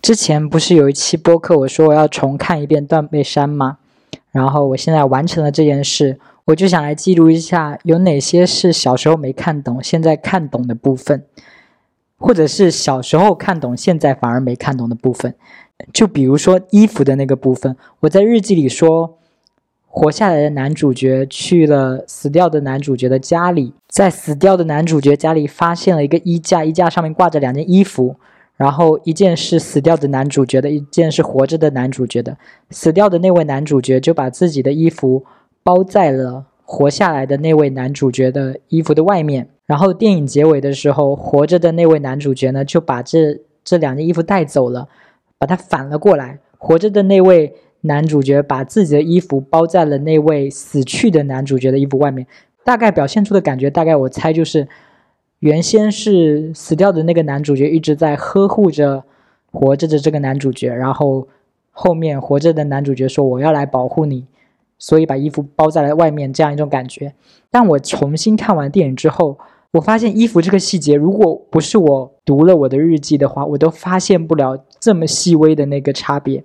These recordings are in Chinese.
之前不是有一期播客，我说我要重看一遍《断背山》吗？然后我现在完成了这件事，我就想来记录一下有哪些是小时候没看懂，现在看懂的部分，或者是小时候看懂，现在反而没看懂的部分。就比如说衣服的那个部分，我在日记里说。活下来的男主角去了死掉的男主角的家里，在死掉的男主角家里发现了一个衣架，衣架上面挂着两件衣服，然后一件是死掉的男主角的，一件是活着的男主角的。死掉的那位男主角就把自己的衣服包在了活下来的那位男主角的衣服的外面。然后电影结尾的时候，活着的那位男主角呢就把这这两件衣服带走了，把它反了过来。活着的那位。男主角把自己的衣服包在了那位死去的男主角的衣服外面，大概表现出的感觉，大概我猜就是，原先是死掉的那个男主角一直在呵护着活着的这个男主角，然后后面活着的男主角说我要来保护你，所以把衣服包在了外面，这样一种感觉。但我重新看完电影之后，我发现衣服这个细节，如果不是我读了我的日记的话，我都发现不了这么细微的那个差别，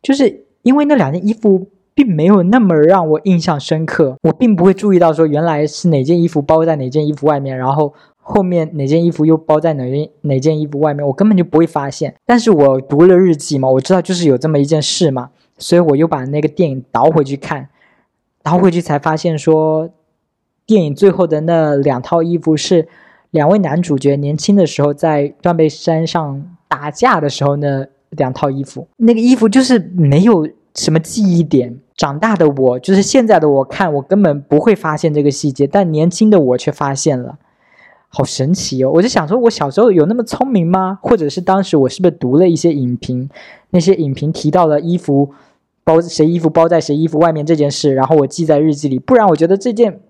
就是。因为那两件衣服并没有那么让我印象深刻，我并不会注意到说原来是哪件衣服包在哪件衣服外面，然后后面哪件衣服又包在哪件哪件衣服外面，我根本就不会发现。但是我读了日记嘛，我知道就是有这么一件事嘛，所以我又把那个电影倒回去看，倒回去才发现说，电影最后的那两套衣服是两位男主角年轻的时候在断背山上打架的时候呢。两套衣服，那个衣服就是没有什么记忆点。长大的我，就是现在的我看，我根本不会发现这个细节，但年轻的我却发现了，好神奇哦！我就想说，我小时候有那么聪明吗？或者是当时我是不是读了一些影评，那些影评提到了衣服包谁衣服包在谁衣服外面这件事，然后我记在日记里。不然，我觉得这件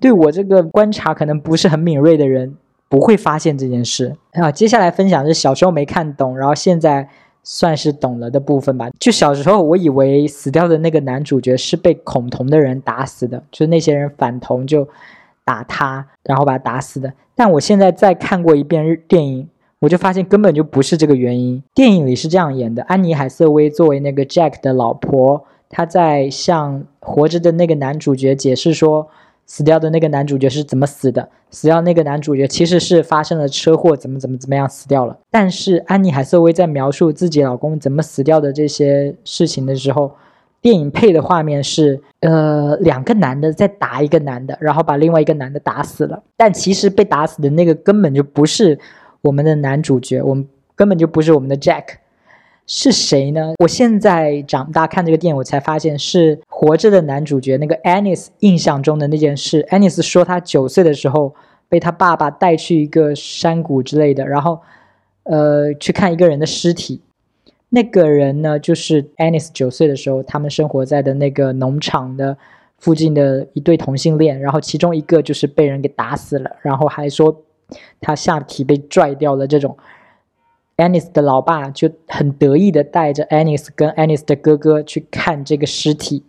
对我这个观察可能不是很敏锐的人不会发现这件事啊。接下来分享是小时候没看懂，然后现在。算是懂了的部分吧。就小时候，我以为死掉的那个男主角是被恐同的人打死的，就是那些人反同就打他，然后把他打死的。但我现在再看过一遍日电影，我就发现根本就不是这个原因。电影里是这样演的：安妮海瑟薇作为那个 Jack 的老婆，她在向活着的那个男主角解释说。死掉的那个男主角是怎么死的？死掉那个男主角其实是发生了车祸，怎么怎么怎么样死掉了。但是安妮海瑟薇在描述自己老公怎么死掉的这些事情的时候，电影配的画面是，呃，两个男的在打一个男的，然后把另外一个男的打死了。但其实被打死的那个根本就不是我们的男主角，我们根本就不是我们的 Jack。是谁呢？我现在长大看这个电影，我才发现是活着的男主角那个 Anis 印象中的那件事。Anis 说他九岁的时候被他爸爸带去一个山谷之类的，然后呃去看一个人的尸体。那个人呢，就是 Anis 九岁的时候他们生活在的那个农场的附近的一对同性恋，然后其中一个就是被人给打死了，然后还说他下体被拽掉了这种。Anis 的老爸就很得意的带着 Anis 跟 Anis 的哥哥去看这个尸体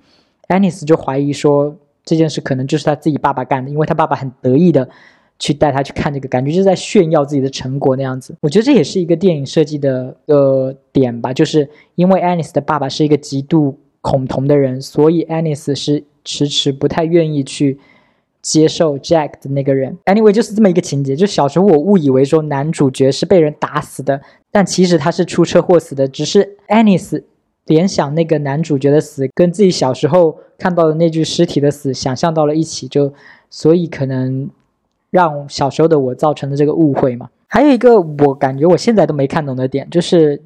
，Anis 就怀疑说这件事可能就是他自己爸爸干的，因为他爸爸很得意的去带他去看这个，感觉就是在炫耀自己的成果那样子。我觉得这也是一个电影设计的呃点吧，就是因为 Anis 的爸爸是一个极度恐同的人，所以 Anis 是迟迟不太愿意去。接受 Jack 的那个人，Anyway 就是这么一个情节。就小时候我误以为说男主角是被人打死的，但其实他是出车祸死的。只是 Anis 联想那个男主角的死跟自己小时候看到的那具尸体的死想象到了一起，就所以可能让小时候的我造成的这个误会嘛。还有一个我感觉我现在都没看懂的点，就是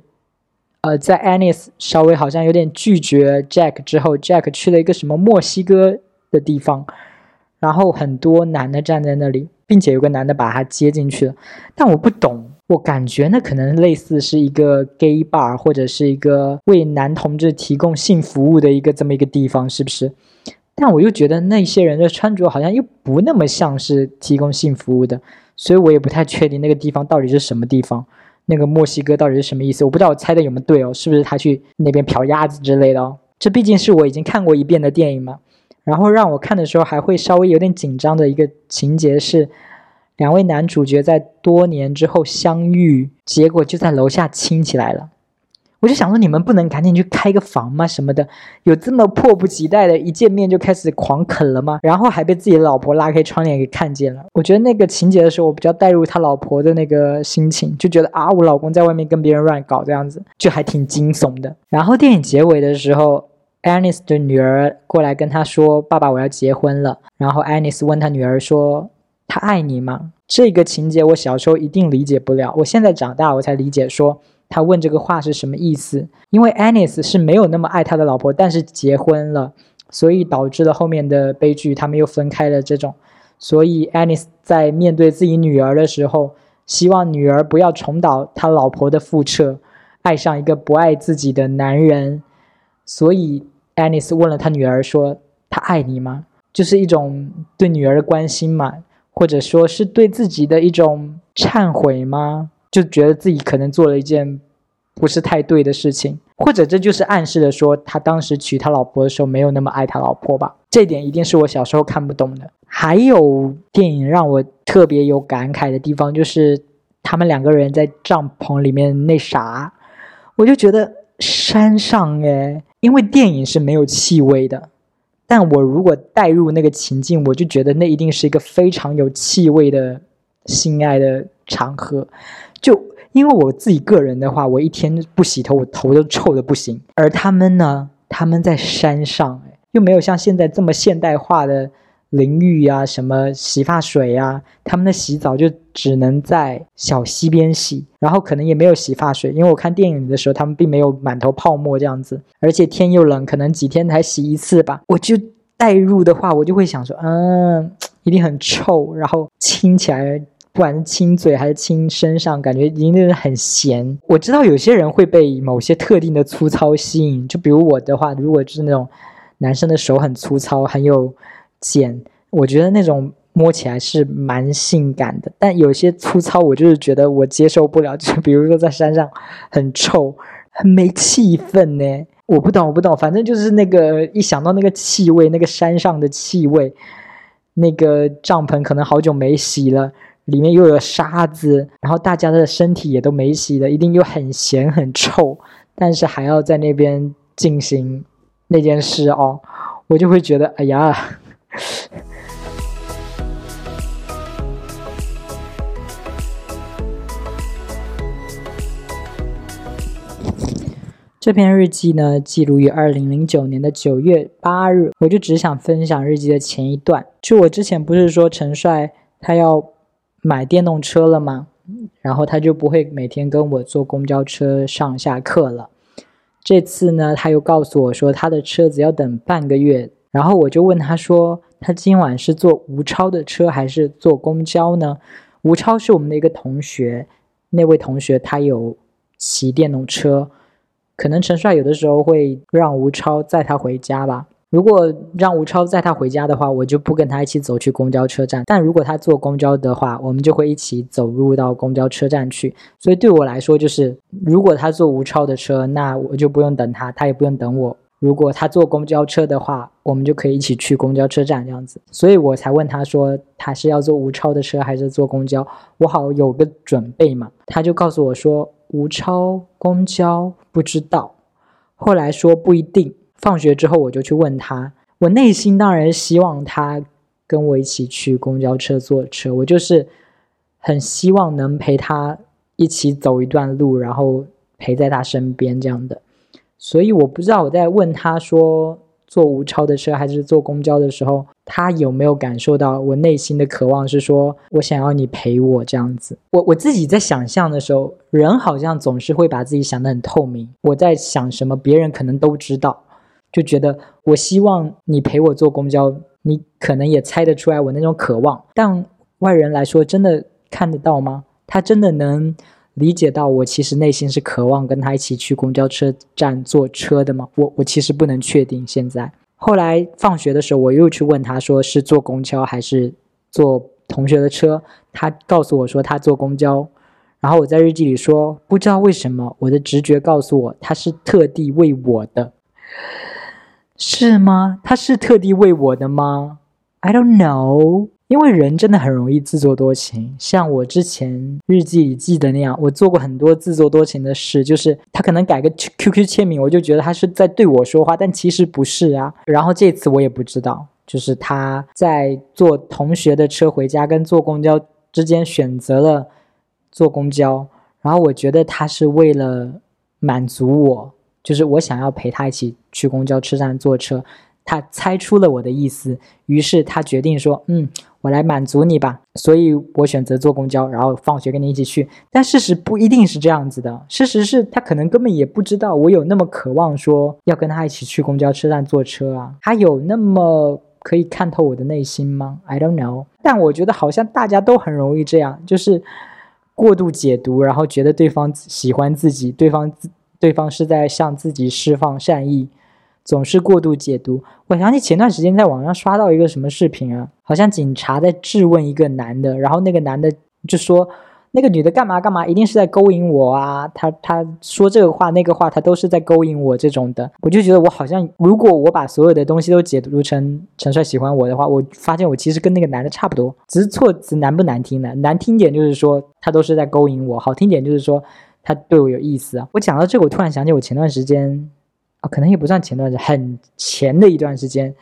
呃，在 Anis 稍微好像有点拒绝 Jack 之后，Jack 去了一个什么墨西哥的地方。然后很多男的站在那里，并且有个男的把他接进去了，但我不懂，我感觉那可能类似是一个 gay bar 或者是一个为男同志提供性服务的一个这么一个地方，是不是？但我又觉得那些人的穿着好像又不那么像是提供性服务的，所以我也不太确定那个地方到底是什么地方，那个墨西哥到底是什么意思？我不知道我猜的有没有对哦，是不是他去那边嫖鸭子之类的哦？这毕竟是我已经看过一遍的电影嘛。然后让我看的时候还会稍微有点紧张的一个情节是，两位男主角在多年之后相遇，结果就在楼下亲起来了。我就想说，你们不能赶紧去开个房吗？什么的，有这么迫不及待的，一见面就开始狂啃了吗？然后还被自己的老婆拉开窗帘给看见了。我觉得那个情节的时候，我比较带入他老婆的那个心情，就觉得啊，我老公在外面跟别人乱搞这样子，就还挺惊悚的。然后电影结尾的时候，Anis 的女儿过来跟他说：“爸爸，我要结婚了。”然后 Anis 问他女儿说：“他爱你吗？”这个情节我小时候一定理解不了，我现在长大我才理解说。他问这个话是什么意思？因为 Anis 是没有那么爱他的老婆，但是结婚了，所以导致了后面的悲剧，他们又分开了。这种，所以 Anis 在面对自己女儿的时候，希望女儿不要重蹈他老婆的覆辙，爱上一个不爱自己的男人。所以 Anis 问了他女儿说：“他爱你吗？”就是一种对女儿的关心嘛，或者说是对自己的一种忏悔吗？就觉得自己可能做了一件不是太对的事情，或者这就是暗示的说他当时娶他老婆的时候没有那么爱他老婆吧？这点一定是我小时候看不懂的。还有电影让我特别有感慨的地方，就是他们两个人在帐篷里面那啥，我就觉得山上诶，因为电影是没有气味的，但我如果带入那个情境，我就觉得那一定是一个非常有气味的性爱的场合。就因为我自己个人的话，我一天不洗头，我头都臭的不行。而他们呢，他们在山上，又没有像现在这么现代化的淋浴呀、什么洗发水呀，他们的洗澡就只能在小溪边洗，然后可能也没有洗发水，因为我看电影的时候，他们并没有满头泡沫这样子，而且天又冷，可能几天才洗一次吧。我就代入的话，我就会想说，嗯，一定很臭，然后亲起来。不管是亲嘴还是亲身上，感觉已经是很咸。我知道有些人会被某些特定的粗糙吸引，就比如我的话，如果就是那种男生的手很粗糙、很有茧，我觉得那种摸起来是蛮性感的。但有些粗糙，我就是觉得我接受不了。就比如说在山上很臭、很没气氛呢，我不懂，我不懂。反正就是那个一想到那个气味，那个山上的气味，那个帐篷可能好久没洗了。里面又有沙子，然后大家的身体也都没洗的，一定又很咸很臭，但是还要在那边进行那件事哦，我就会觉得，哎呀。这篇日记呢，记录于二零零九年的九月八日，我就只想分享日记的前一段。就我之前不是说陈帅他要。买电动车了吗？然后他就不会每天跟我坐公交车上下课了。这次呢，他又告诉我说他的车子要等半个月。然后我就问他说，他今晚是坐吴超的车还是坐公交呢？吴超是我们的一个同学，那位同学他有骑电动车，可能陈帅有的时候会让吴超载他回家吧。如果让吴超载他回家的话，我就不跟他一起走去公交车站。但如果他坐公交的话，我们就会一起走入到公交车站去。所以对我来说，就是如果他坐吴超的车，那我就不用等他，他也不用等我。如果他坐公交车的话，我们就可以一起去公交车站这样子。所以我才问他说，他是要坐吴超的车还是坐公交，我好有个准备嘛。他就告诉我说，吴超公交不知道，后来说不一定。放学之后，我就去问他。我内心当然希望他跟我一起去公交车坐车，我就是很希望能陪他一起走一段路，然后陪在他身边这样的。所以我不知道我在问他说坐吴超的车还是坐公交的时候，他有没有感受到我内心的渴望是说我想要你陪我这样子。我我自己在想象的时候，人好像总是会把自己想得很透明。我在想什么，别人可能都知道。就觉得我希望你陪我坐公交，你可能也猜得出来我那种渴望。但外人来说，真的看得到吗？他真的能理解到我其实内心是渴望跟他一起去公交车站坐车的吗？我我其实不能确定。现在后来放学的时候，我又去问他，说是坐公交还是坐同学的车？他告诉我说他坐公交。然后我在日记里说，不知道为什么，我的直觉告诉我他是特地为我的。是吗？他是特地为我的吗？I don't know。因为人真的很容易自作多情，像我之前日记里记的那样，我做过很多自作多情的事，就是他可能改个 QQ 签名，我就觉得他是在对我说话，但其实不是啊。然后这次我也不知道，就是他在坐同学的车回家跟坐公交之间选择了坐公交，然后我觉得他是为了满足我，就是我想要陪他一起去公交车站坐车。他猜出了我的意思，于是他决定说：“嗯，我来满足你吧。”所以，我选择坐公交，然后放学跟你一起去。但事实不一定是这样子的，事实是他可能根本也不知道我有那么渴望说要跟他一起去公交车站坐车啊。他有那么可以看透我的内心吗？I don't know。但我觉得好像大家都很容易这样，就是过度解读，然后觉得对方喜欢自己，对方对方是在向自己释放善意。总是过度解读。我想起前段时间在网上刷到一个什么视频啊，好像警察在质问一个男的，然后那个男的就说那个女的干嘛干嘛，一定是在勾引我啊！他他说这个话那个话，他都是在勾引我这种的。我就觉得我好像，如果我把所有的东西都解读成陈帅喜欢我的话，我发现我其实跟那个男的差不多，只是措辞难不难听呢？难听点就是说他都是在勾引我，好听点就是说他对我有意思啊。我讲到这，我突然想起我前段时间。啊，可能也不算前段时间，很前的一段时间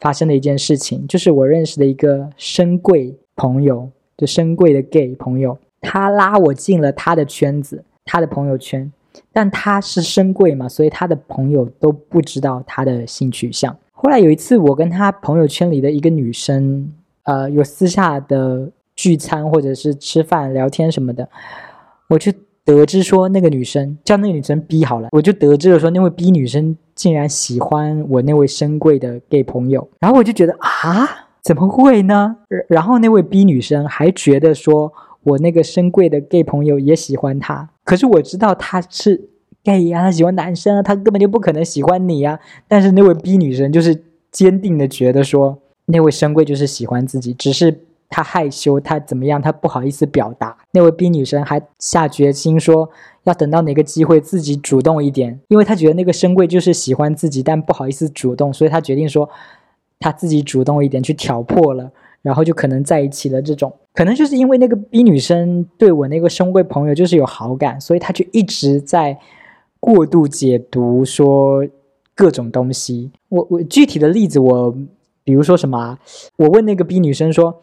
发生的一件事情，就是我认识的一个深贵朋友，就深贵的 gay 朋友，他拉我进了他的圈子，他的朋友圈，但他是深贵嘛，所以他的朋友都不知道他的性取向。后来有一次，我跟他朋友圈里的一个女生，呃，有私下的聚餐或者是吃饭聊天什么的，我去。得知说那个女生叫那个女生 B 好了，我就得知了说那位 B 女生竟然喜欢我那位深贵的 gay 朋友，然后我就觉得啊，怎么会呢？然后那位 B 女生还觉得说我那个深贵的 gay 朋友也喜欢她，可是我知道他是 gay 呀，他喜欢男生啊，他根本就不可能喜欢你呀。但是那位 B 女生就是坚定的觉得说那位深贵就是喜欢自己，只是。他害羞，他怎么样？他不好意思表达。那位 B 女生还下决心说，要等到哪个机会自己主动一点，因为她觉得那个深贵就是喜欢自己，但不好意思主动，所以她决定说，她自己主动一点去挑破了，然后就可能在一起了。这种可能就是因为那个 B 女生对我那个深贵朋友就是有好感，所以她就一直在过度解读说各种东西。我我具体的例子，我比如说什么？啊我问那个 B 女生说。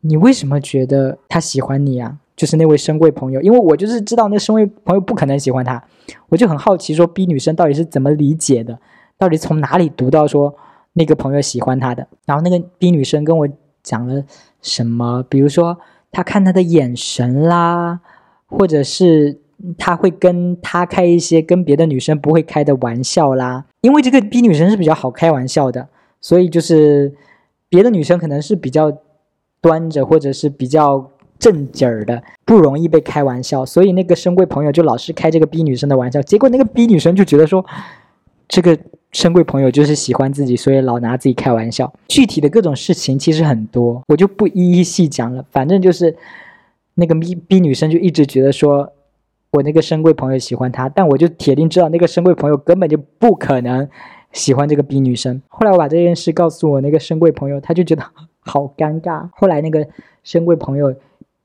你为什么觉得他喜欢你啊？就是那位深贵朋友，因为我就是知道那深贵朋友不可能喜欢他，我就很好奇，说 B 女生到底是怎么理解的，到底从哪里读到说那个朋友喜欢他的？然后那个 B 女生跟我讲了什么？比如说她看他的眼神啦，或者是他会跟他开一些跟别的女生不会开的玩笑啦。因为这个 B 女生是比较好开玩笑的，所以就是别的女生可能是比较。端着或者是比较正经儿的，不容易被开玩笑，所以那个深贵朋友就老是开这个逼女生的玩笑，结果那个逼女生就觉得说，这个深贵朋友就是喜欢自己，所以老拿自己开玩笑。具体的各种事情其实很多，我就不一一细讲了。反正就是那个逼逼女生就一直觉得说我那个深贵朋友喜欢她，但我就铁定知道那个深贵朋友根本就不可能喜欢这个逼女生。后来我把这件事告诉我那个深贵朋友，他就觉得。好尴尬。后来那个深贵朋友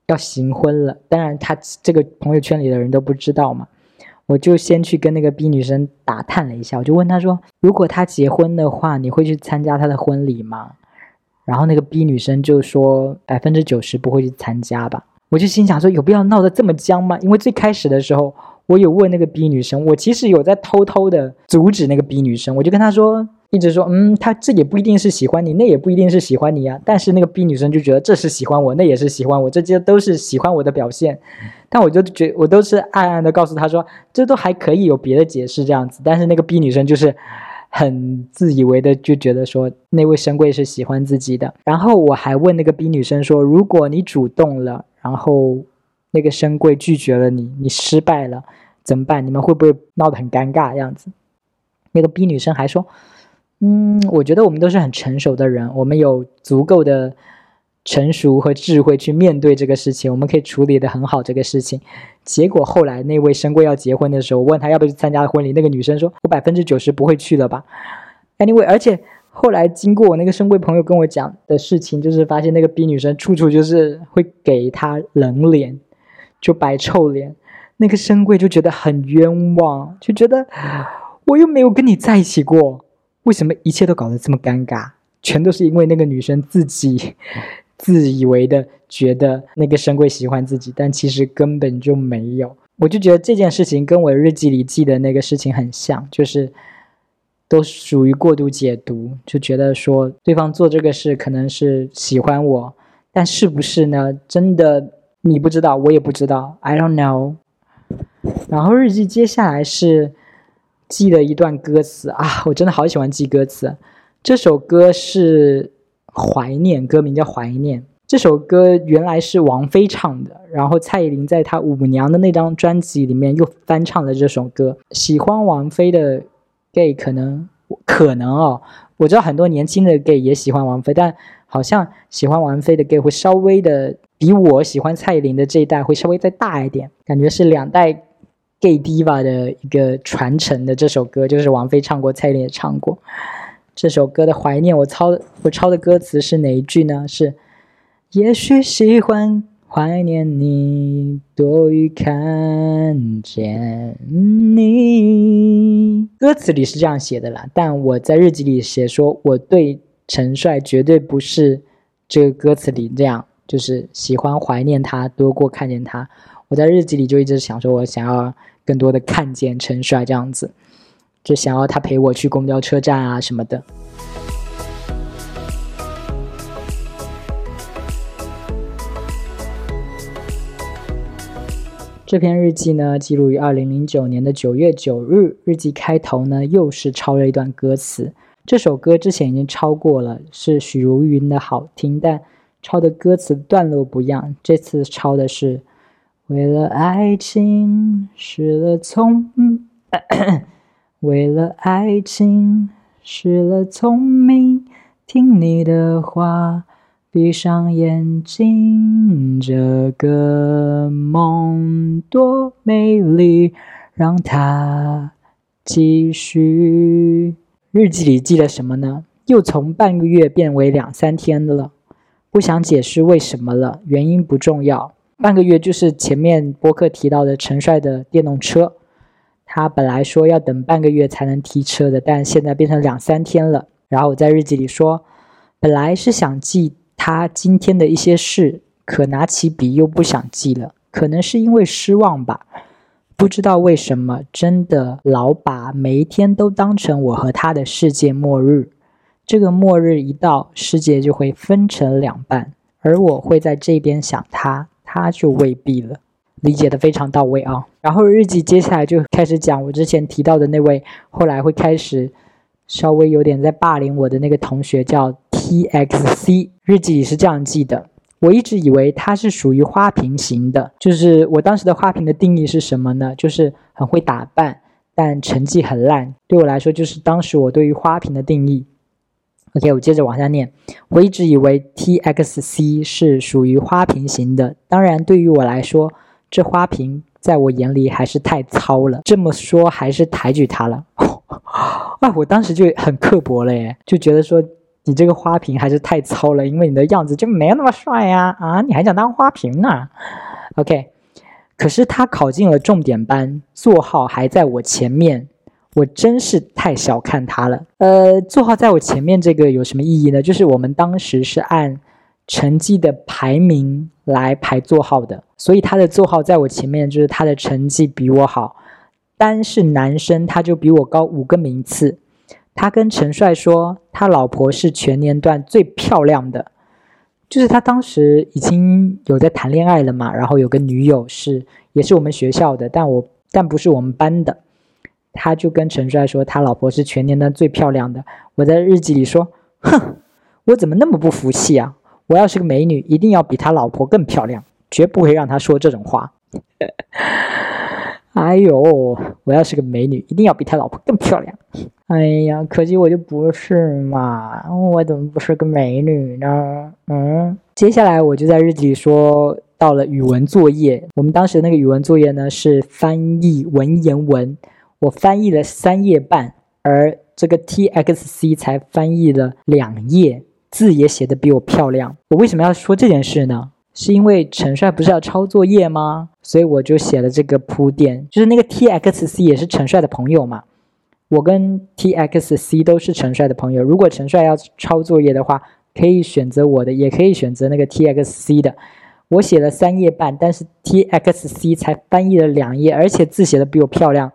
要行婚了，当然他这个朋友圈里的人都不知道嘛。我就先去跟那个 B 女生打探了一下，我就问她说：“如果他结婚的话，你会去参加他的婚礼吗？”然后那个 B 女生就说：“百分之九十不会去参加吧。”我就心想说：“有必要闹得这么僵吗？”因为最开始的时候，我有问那个 B 女生，我其实有在偷偷的阻止那个 B 女生，我就跟她说。一直说，嗯，他这也不一定是喜欢你，那也不一定是喜欢你呀。但是那个 B 女生就觉得这是喜欢我，那也是喜欢我，这些都是喜欢我的表现。但我就觉，我都是暗暗的告诉他说，这都还可以有别的解释这样子。但是那个 B 女生就是很自以为的，就觉得说那位深贵是喜欢自己的。然后我还问那个 B 女生说，如果你主动了，然后那个深贵拒绝了你，你失败了怎么办？你们会不会闹得很尴尬这样子？那个 B 女生还说。嗯，我觉得我们都是很成熟的人，我们有足够的成熟和智慧去面对这个事情，我们可以处理的很好这个事情。结果后来那位深贵要结婚的时候，我问他要不要去参加婚礼，那个女生说：“我百分之九十不会去了吧。” Anyway，而且后来经过我那个深贵朋友跟我讲的事情，就是发现那个 B 女生处处就是会给他冷脸，就摆臭脸。那个深贵就觉得很冤枉，就觉得我又没有跟你在一起过，为什么一切都搞得这么尴尬？全都是因为那个女生自己 自以为的觉得那个深贵喜欢自己，但其实根本就没有。我就觉得这件事情跟我日记里记的那个事情很像，就是。都属于过度解读，就觉得说对方做这个事可能是喜欢我，但是不是呢？真的你不知道，我也不知道，I don't know。然后日记接下来是记得一段歌词啊，我真的好喜欢记歌词。这首歌是怀念，歌名叫怀念。这首歌原来是王菲唱的，然后蔡依林在她舞娘的那张专辑里面又翻唱了这首歌。喜欢王菲的。gay 可能可能哦，我知道很多年轻的 gay 也喜欢王菲，但好像喜欢王菲的 gay 会稍微的比我喜欢蔡依林的这一代会稍微再大一点，感觉是两代 gay diva 的一个传承的这首歌，就是王菲唱过，蔡依林也唱过。这首歌的怀念，我抄的我抄的歌词是哪一句呢？是也许喜欢。怀念你多于看见你，歌词里是这样写的啦，但我在日记里写说，我对陈帅绝对不是这个歌词里这样，就是喜欢怀念他多过看见他。我在日记里就一直想说，我想要更多的看见陈帅这样子，就想要他陪我去公交车站啊什么的。这篇日记呢，记录于二零零九年的九月九日。日记开头呢，又是抄了一段歌词。这首歌之前已经抄过了，是许茹芸的好听，但抄的歌词段落不一样。这次抄的是：为了爱情失了聪，为了爱情失了聪明，听你的话。闭上眼睛，这个梦多美丽，让它继续。日记里记了什么呢？又从半个月变为两三天了，不想解释为什么了，原因不重要。半个月就是前面播客提到的陈帅的电动车，他本来说要等半个月才能提车的，但现在变成两三天了。然后我在日记里说，本来是想记。他今天的一些事，可拿起笔又不想记了，可能是因为失望吧，不知道为什么，真的老把每一天都当成我和他的世界末日。这个末日一到，世界就会分成两半，而我会在这边想他，他就未必了。理解的非常到位啊。然后日记接下来就开始讲我之前提到的那位，后来会开始稍微有点在霸凌我的那个同学，叫。T X C 日记里是这样记的，我一直以为他是属于花瓶型的，就是我当时的花瓶的定义是什么呢？就是很会打扮，但成绩很烂。对我来说，就是当时我对于花瓶的定义。OK，我接着往下念，我一直以为 T X C 是属于花瓶型的，当然对于我来说，这花瓶在我眼里还是太糙了。这么说还是抬举他了。啊，我当时就很刻薄了耶，就觉得说。你这个花瓶还是太糙了，因为你的样子就没有那么帅呀！啊，你还想当花瓶呢？OK，可是他考进了重点班，座号还在我前面，我真是太小看他了。呃，座号在我前面这个有什么意义呢？就是我们当时是按成绩的排名来排座号的，所以他的座号在我前面，就是他的成绩比我好。单是男生，他就比我高五个名次。他跟陈帅说，他老婆是全年段最漂亮的，就是他当时已经有在谈恋爱了嘛，然后有个女友是也是我们学校的，但我但不是我们班的，他就跟陈帅说他老婆是全年段最漂亮的。我在日记里说，哼，我怎么那么不服气啊？我要是个美女，一定要比他老婆更漂亮，绝不会让他说这种话。哎呦，我要是个美女，一定要比他老婆更漂亮。哎呀，可惜我就不是嘛，我怎么不是个美女呢？嗯，接下来我就在日记里说到了语文作业。我们当时那个语文作业呢是翻译文言文，我翻译了三页半，而这个 T X C 才翻译了两页，字也写的比我漂亮。我为什么要说这件事呢？是因为陈帅不是要抄作业吗？所以我就写了这个铺垫，就是那个 T X C 也是陈帅的朋友嘛。我跟 T X C 都是陈帅的朋友。如果陈帅要抄作业的话，可以选择我的，也可以选择那个 T X C 的。我写了三页半，但是 T X C 才翻译了两页，而且字写的比我漂亮。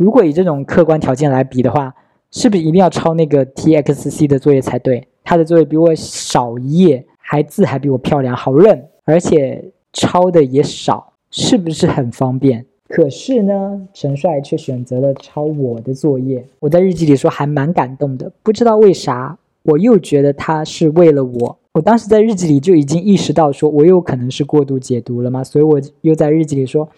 如果以这种客观条件来比的话，是不是一定要抄那个 T X C 的作业才对？他的作业比我少一页，还字还比我漂亮，好认。而且抄的也少，是不是很方便？可是呢，陈帅却选择了抄我的作业。我在日记里说还蛮感动的，不知道为啥，我又觉得他是为了我。我当时在日记里就已经意识到，说我有可能是过度解读了嘛，所以我又在日记里说，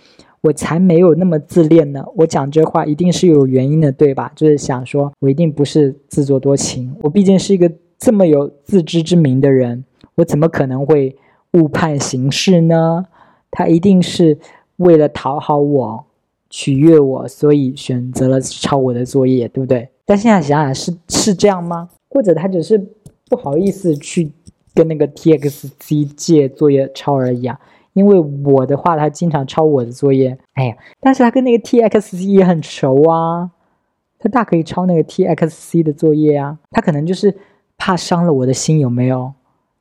我才没有那么自恋呢。我讲这话一定是有原因的，对吧？就是想说我一定不是自作多情，我毕竟是一个这么有自知之明的人，我怎么可能会？误判形势呢？他一定是为了讨好我、取悦我，所以选择了抄我的作业，对不对？但现在想想，是是这样吗？或者他只是不好意思去跟那个 T X C 借作业抄而已啊？因为我的话，他经常抄我的作业。哎呀，但是他跟那个 T X C 也很熟啊，他大可以抄那个 T X C 的作业啊。他可能就是怕伤了我的心，有没有？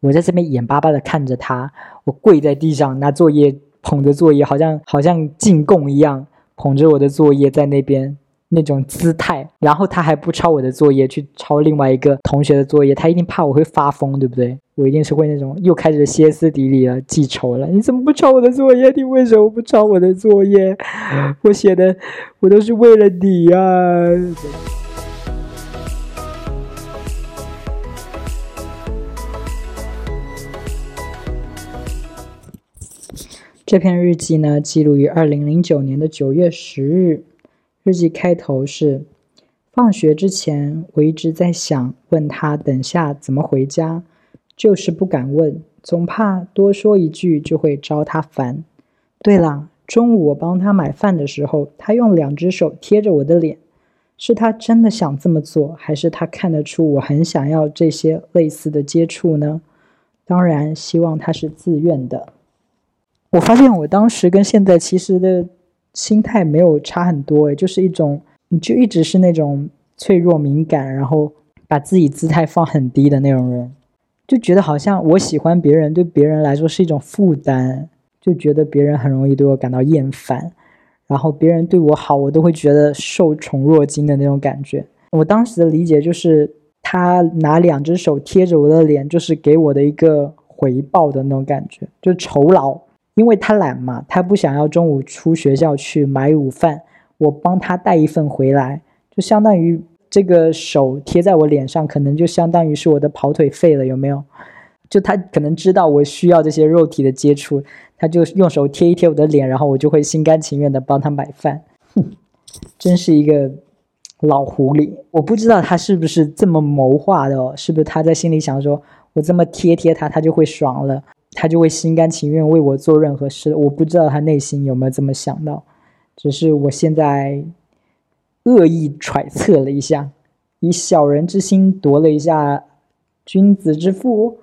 我在这边眼巴巴的看着他，我跪在地上拿作业，捧着作业，好像好像进贡一样，捧着我的作业在那边那种姿态。然后他还不抄我的作业，去抄另外一个同学的作业，他一定怕我会发疯，对不对？我一定是会那种又开始歇斯底里了，记仇了。你怎么不抄我的作业？你为什么不抄我的作业？我写的，我都是为了你呀。这篇日记呢，记录于二零零九年的九月十日。日记开头是：放学之前，我一直在想问他等下怎么回家，就是不敢问，总怕多说一句就会招他烦。对了，中午我帮他买饭的时候，他用两只手贴着我的脸，是他真的想这么做，还是他看得出我很想要这些类似的接触呢？当然，希望他是自愿的。我发现我当时跟现在其实的心态没有差很多，诶，就是一种你就一直是那种脆弱敏感，然后把自己姿态放很低的那种人，就觉得好像我喜欢别人对别人来说是一种负担，就觉得别人很容易对我感到厌烦，然后别人对我好，我都会觉得受宠若惊的那种感觉。我当时的理解就是，他拿两只手贴着我的脸，就是给我的一个回报的那种感觉，就酬劳。因为他懒嘛，他不想要中午出学校去买午饭，我帮他带一份回来，就相当于这个手贴在我脸上，可能就相当于是我的跑腿费了，有没有？就他可能知道我需要这些肉体的接触，他就用手贴一贴我的脸，然后我就会心甘情愿的帮他买饭。哼，真是一个老狐狸，我不知道他是不是这么谋划的哦，是不是他在心里想说，我这么贴贴他，他就会爽了。他就会心甘情愿为我做任何事，我不知道他内心有没有这么想到，只是我现在恶意揣测了一下，以小人之心夺了一下君子之腹，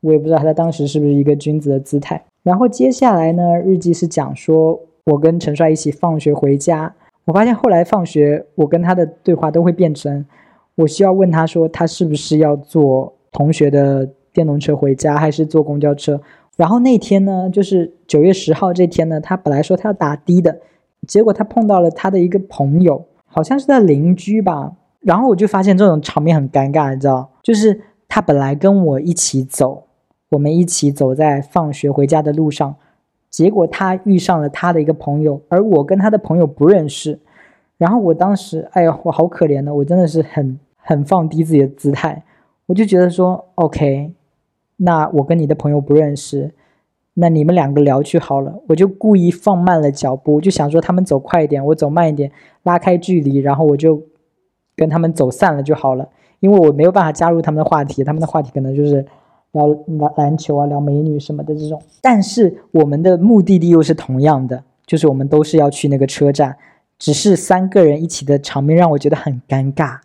我也不知道他当时是不是一个君子的姿态。然后接下来呢，日记是讲说我跟陈帅一起放学回家，我发现后来放学我跟他的对话都会变成，我需要问他说他是不是要坐同学的。电动车回家还是坐公交车？然后那天呢，就是九月十号这天呢，他本来说他要打的的，结果他碰到了他的一个朋友，好像是他邻居吧。然后我就发现这种场面很尴尬，你知道，就是他本来跟我一起走，我们一起走在放学回家的路上，结果他遇上了他的一个朋友，而我跟他的朋友不认识。然后我当时，哎呀，我好可怜的，我真的是很很放低自己的姿态，我就觉得说，OK。那我跟你的朋友不认识，那你们两个聊去好了。我就故意放慢了脚步，就想说他们走快一点，我走慢一点，拉开距离，然后我就跟他们走散了就好了。因为我没有办法加入他们的话题，他们的话题可能就是聊篮篮球啊，聊美女什么的这种。但是我们的目的地又是同样的，就是我们都是要去那个车站，只是三个人一起的场面让我觉得很尴尬。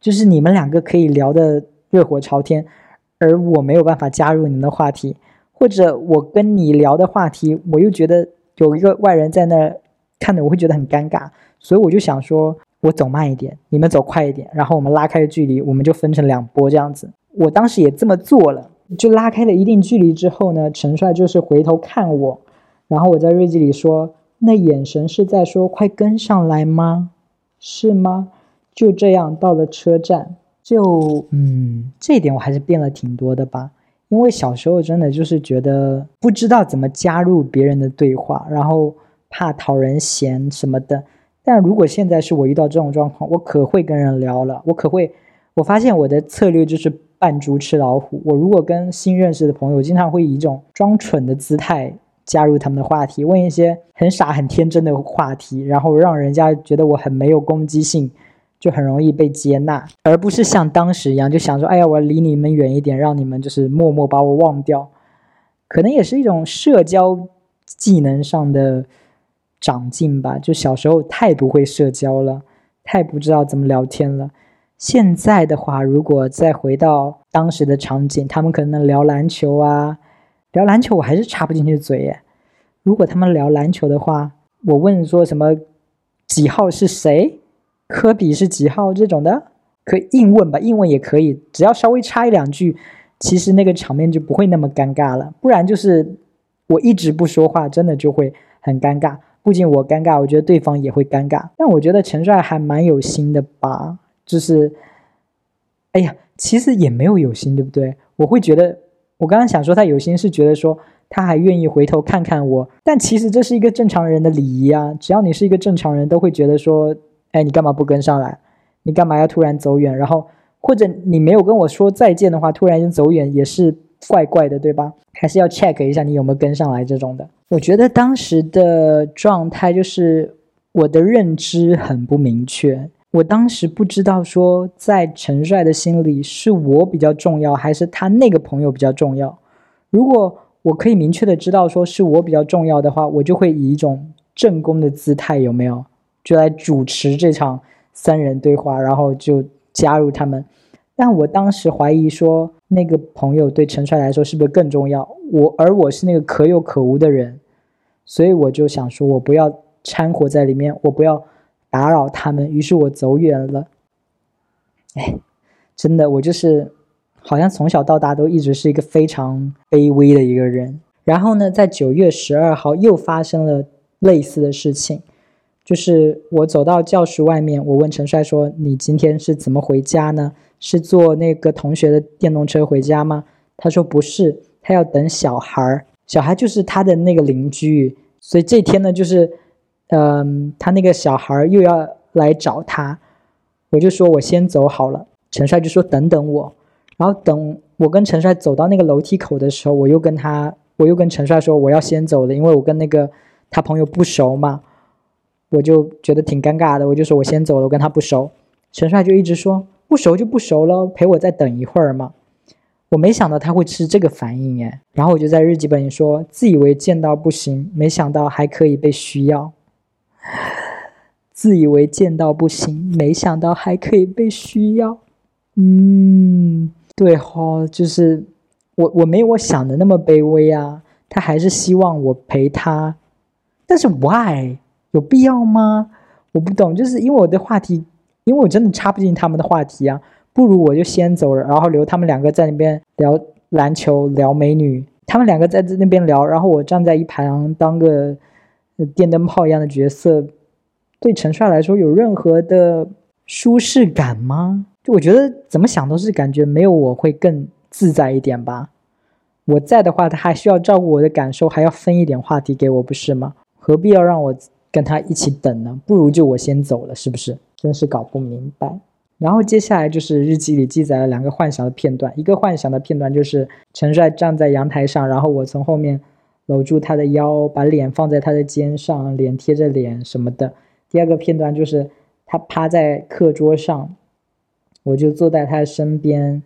就是你们两个可以聊得热火朝天，而我没有办法加入你们的话题，或者我跟你聊的话题，我又觉得有一个外人在那儿看着，我会觉得很尴尬，所以我就想说，我走慢一点，你们走快一点，然后我们拉开距离，我们就分成两波这样子。我当时也这么做了，就拉开了一定距离之后呢，陈帅就是回头看我，然后我在日记里说，那眼神是在说快跟上来吗？是吗？就这样到了车站，就嗯，这一点我还是变了挺多的吧。因为小时候真的就是觉得不知道怎么加入别人的对话，然后怕讨人嫌什么的。但如果现在是我遇到这种状况，我可会跟人聊了，我可会。我发现我的策略就是扮猪吃老虎。我如果跟新认识的朋友，经常会以一种装蠢的姿态加入他们的话题，问一些很傻很天真的话题，然后让人家觉得我很没有攻击性。就很容易被接纳，而不是像当时一样就想说，哎呀，我离你们远一点，让你们就是默默把我忘掉，可能也是一种社交技能上的长进吧。就小时候太不会社交了，太不知道怎么聊天了。现在的话，如果再回到当时的场景，他们可能聊篮球啊，聊篮球我还是插不进去嘴耶。如果他们聊篮球的话，我问说什么几号是谁？科比是几号？这种的可以硬问吧，硬问也可以，只要稍微插一两句，其实那个场面就不会那么尴尬了。不然就是我一直不说话，真的就会很尴尬。不仅我尴尬，我觉得对方也会尴尬。但我觉得陈帅还蛮有心的吧，就是，哎呀，其实也没有有心，对不对？我会觉得，我刚刚想说他有心，是觉得说他还愿意回头看看我，但其实这是一个正常人的礼仪啊。只要你是一个正常人，都会觉得说。哎，你干嘛不跟上来？你干嘛要突然走远？然后或者你没有跟我说再见的话，突然间走远也是怪怪的，对吧？还是要 check 一下你有没有跟上来这种的。我觉得当时的状态就是我的认知很不明确，我当时不知道说在陈帅的心里是我比较重要，还是他那个朋友比较重要。如果我可以明确的知道说是我比较重要的话，我就会以一种正宫的姿态，有没有？就来主持这场三人对话，然后就加入他们。但我当时怀疑说，那个朋友对陈帅来说是不是更重要？我而我是那个可有可无的人，所以我就想说，我不要掺和在里面，我不要打扰他们。于是我走远了。哎，真的，我就是好像从小到大都一直是一个非常卑微的一个人。然后呢，在九月十二号又发生了类似的事情。就是我走到教室外面，我问陈帅说：“你今天是怎么回家呢？是坐那个同学的电动车回家吗？”他说：“不是，他要等小孩儿。小孩就是他的那个邻居，所以这天呢，就是，嗯，他那个小孩又要来找他。我就说我先走好了。陈帅就说等等我。然后等我跟陈帅走到那个楼梯口的时候，我又跟他，我又跟陈帅说我要先走了，因为我跟那个他朋友不熟嘛。”我就觉得挺尴尬的，我就说我先走了，我跟他不熟。陈帅就一直说不熟就不熟了，陪我再等一会儿嘛。我没想到他会是这个反应耶，然后我就在日记本里说，自以为见到不行，没想到还可以被需要。自以为见到不行，没想到还可以被需要。嗯，对哈，就是我我没有我想的那么卑微啊，他还是希望我陪他，但是 why？有必要吗？我不懂，就是因为我的话题，因为我真的插不进他们的话题啊，不如我就先走了，然后留他们两个在那边聊篮球、聊美女，他们两个在那边聊，然后我站在一旁当个电灯泡一样的角色，对陈帅来说有任何的舒适感吗？就我觉得怎么想都是感觉没有我会更自在一点吧。我在的话，他还需要照顾我的感受，还要分一点话题给我，不是吗？何必要让我？跟他一起等呢，不如就我先走了，是不是？真是搞不明白。然后接下来就是日记里记载了两个幻想的片段，一个幻想的片段就是陈帅站在阳台上，然后我从后面搂住他的腰，把脸放在他的肩上，脸贴着脸什么的。第二个片段就是他趴在课桌上，我就坐在他身边，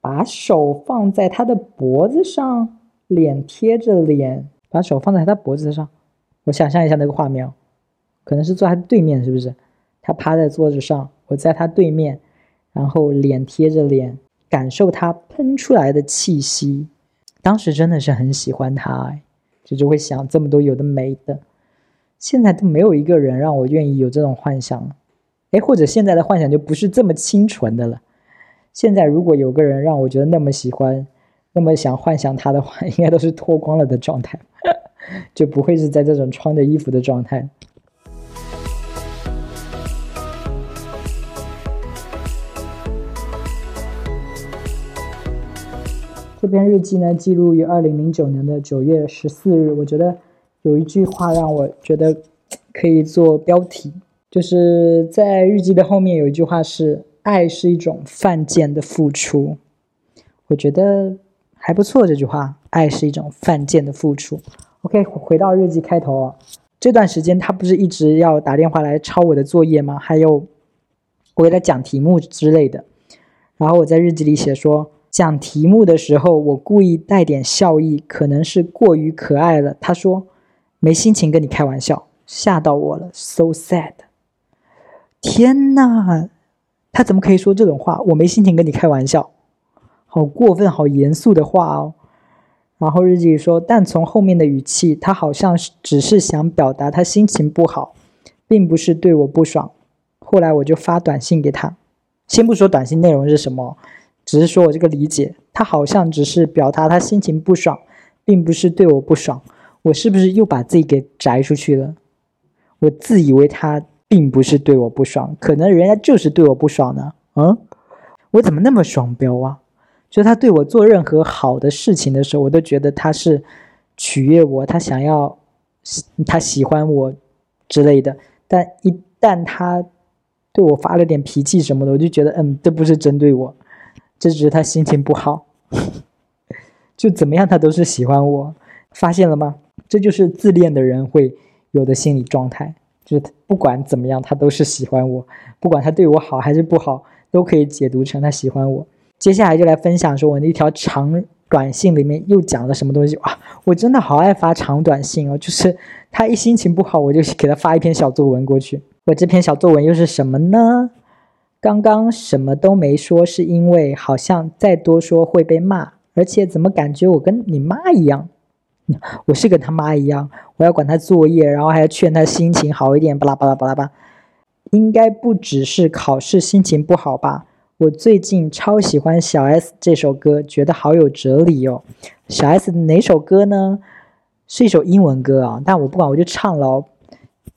把手放在他的脖子上，脸贴着脸，把手放在他脖子上。我想象一下那个画面，可能是坐他对面，是不是？他趴在桌子上，我在他对面，然后脸贴着脸，感受他喷出来的气息。当时真的是很喜欢他，就就会想这么多有的没的。现在都没有一个人让我愿意有这种幻想了，哎，或者现在的幻想就不是这么清纯的了。现在如果有个人让我觉得那么喜欢，那么想幻想他的话，应该都是脱光了的状态，就不会是在这种穿着衣服的状态。这篇日记呢，记录于二零零九年的九月十四日。我觉得有一句话让我觉得可以做标题，就是在日记的后面有一句话是“爱是一种犯贱的付出”。我觉得还不错，这句话“爱是一种犯贱的付出”。OK，回到日记开头，这段时间他不是一直要打电话来抄我的作业吗？还有我给他讲题目之类的。然后我在日记里写说。讲题目的时候，我故意带点笑意，可能是过于可爱了。他说：“没心情跟你开玩笑，吓到我了，so sad。”天哪，他怎么可以说这种话？我没心情跟你开玩笑，好过分，好严肃的话哦。然后日记里说，但从后面的语气，他好像是只是想表达他心情不好，并不是对我不爽。后来我就发短信给他，先不说短信内容是什么。只是说我这个理解，他好像只是表达他心情不爽，并不是对我不爽。我是不是又把自己给摘出去了？我自以为他并不是对我不爽，可能人家就是对我不爽呢？嗯，我怎么那么双标啊？就他对我做任何好的事情的时候，我都觉得他是取悦我，他想要他喜欢我之类的。但一旦他对我发了点脾气什么的，我就觉得嗯，这不是针对我。这只是他心情不好，就怎么样他都是喜欢我，发现了吗？这就是自恋的人会有的心理状态，就是不管怎么样他都是喜欢我，不管他对我好还是不好，都可以解读成他喜欢我。接下来就来分享说我那条长短信里面又讲了什么东西哇！我真的好爱发长短信哦，就是他一心情不好，我就给他发一篇小作文过去。我这篇小作文又是什么呢？刚刚什么都没说，是因为好像再多说会被骂，而且怎么感觉我跟你妈一样？我是跟他妈一样，我要管他作业，然后还要劝他心情好一点，巴拉巴拉巴拉巴。应该不只是考试心情不好吧？我最近超喜欢小 S 这首歌，觉得好有哲理哦。小 S 哪首歌呢？是一首英文歌啊，但我不管，我就唱了。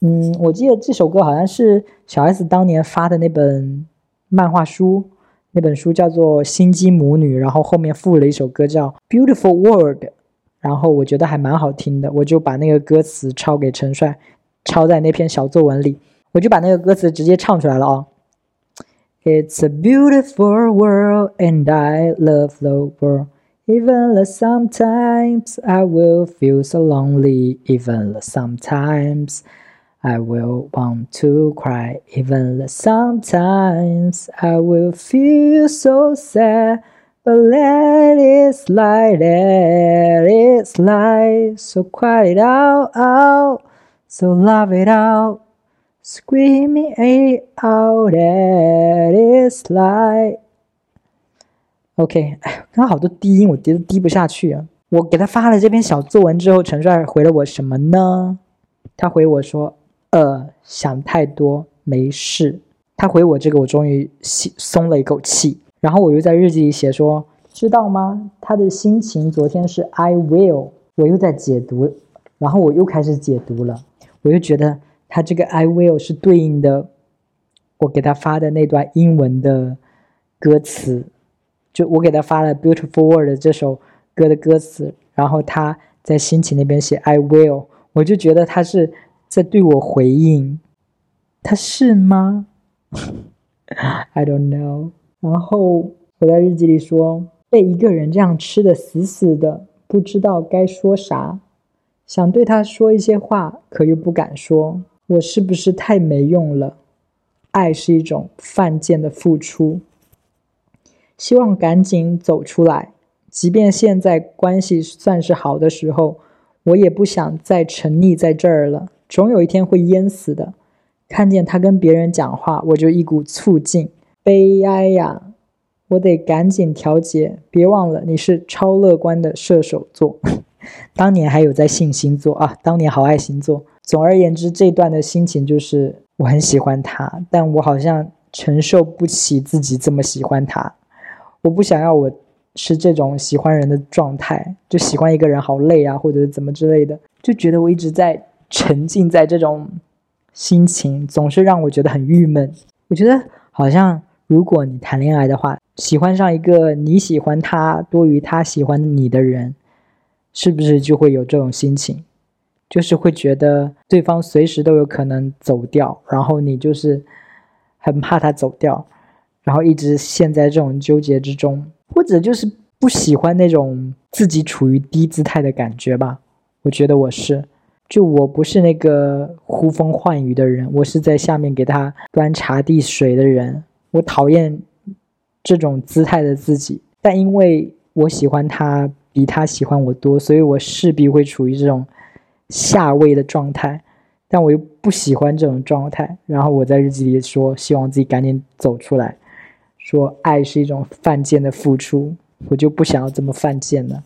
嗯，我记得这首歌好像是小 S 当年发的那本。漫画书那本书叫做《心机母女》，然后后面附了一首歌叫《Beautiful World》，然后我觉得还蛮好听的，我就把那个歌词抄给陈帅，抄在那篇小作文里，我就把那个歌词直接唱出来了啊。It's a beautiful world and I love the world, even though sometimes I will feel so lonely, even though sometimes. I will want to cry even though sometimes I will feel so sad. But let it slide let it slide. So quiet it out out. So love it out screaming out let it slide OK，哎，刚刚好多低音，我低都低不下去啊！我给他发了这篇小作文之后，陈帅回了我什么呢？他回我说呃，想太多，没事。他回我这个，我终于松松了一口气。然后我又在日记里写说，知道吗？他的心情昨天是 I will，我又在解读，然后我又开始解读了。我又觉得他这个 I will 是对应的我给他发的那段英文的歌词，就我给他发了 Beautiful World 这首歌的歌词，然后他在心情那边写 I will，我就觉得他是。在对我回应，他是吗？I don't know。然后我在日记里说，被一个人这样吃的死死的，不知道该说啥，想对他说一些话，可又不敢说。我是不是太没用了？爱是一种犯贱的付出。希望赶紧走出来，即便现在关系算是好的时候，我也不想再沉溺在这儿了。总有一天会淹死的。看见他跟别人讲话，我就一股醋劲。悲哀呀！我得赶紧调节。别忘了，你是超乐观的射手座。当年还有在信星座啊，当年好爱星座。总而言之，这段的心情就是我很喜欢他，但我好像承受不起自己这么喜欢他。我不想要我是这种喜欢人的状态，就喜欢一个人好累啊，或者怎么之类的，就觉得我一直在沉浸在这种心情，总是让我觉得很郁闷。我觉得好像如果你谈恋爱的话，喜欢上一个你喜欢他多于他喜欢你的人。是不是就会有这种心情，就是会觉得对方随时都有可能走掉，然后你就是很怕他走掉，然后一直陷在这种纠结之中，或者就是不喜欢那种自己处于低姿态的感觉吧？我觉得我是，就我不是那个呼风唤雨的人，我是在下面给他端茶递水的人，我讨厌这种姿态的自己，但因为我喜欢他。比他喜欢我多，所以我势必会处于这种下位的状态，但我又不喜欢这种状态。然后我在日记里说，希望自己赶紧走出来，说爱是一种犯贱的付出，我就不想要这么犯贱了。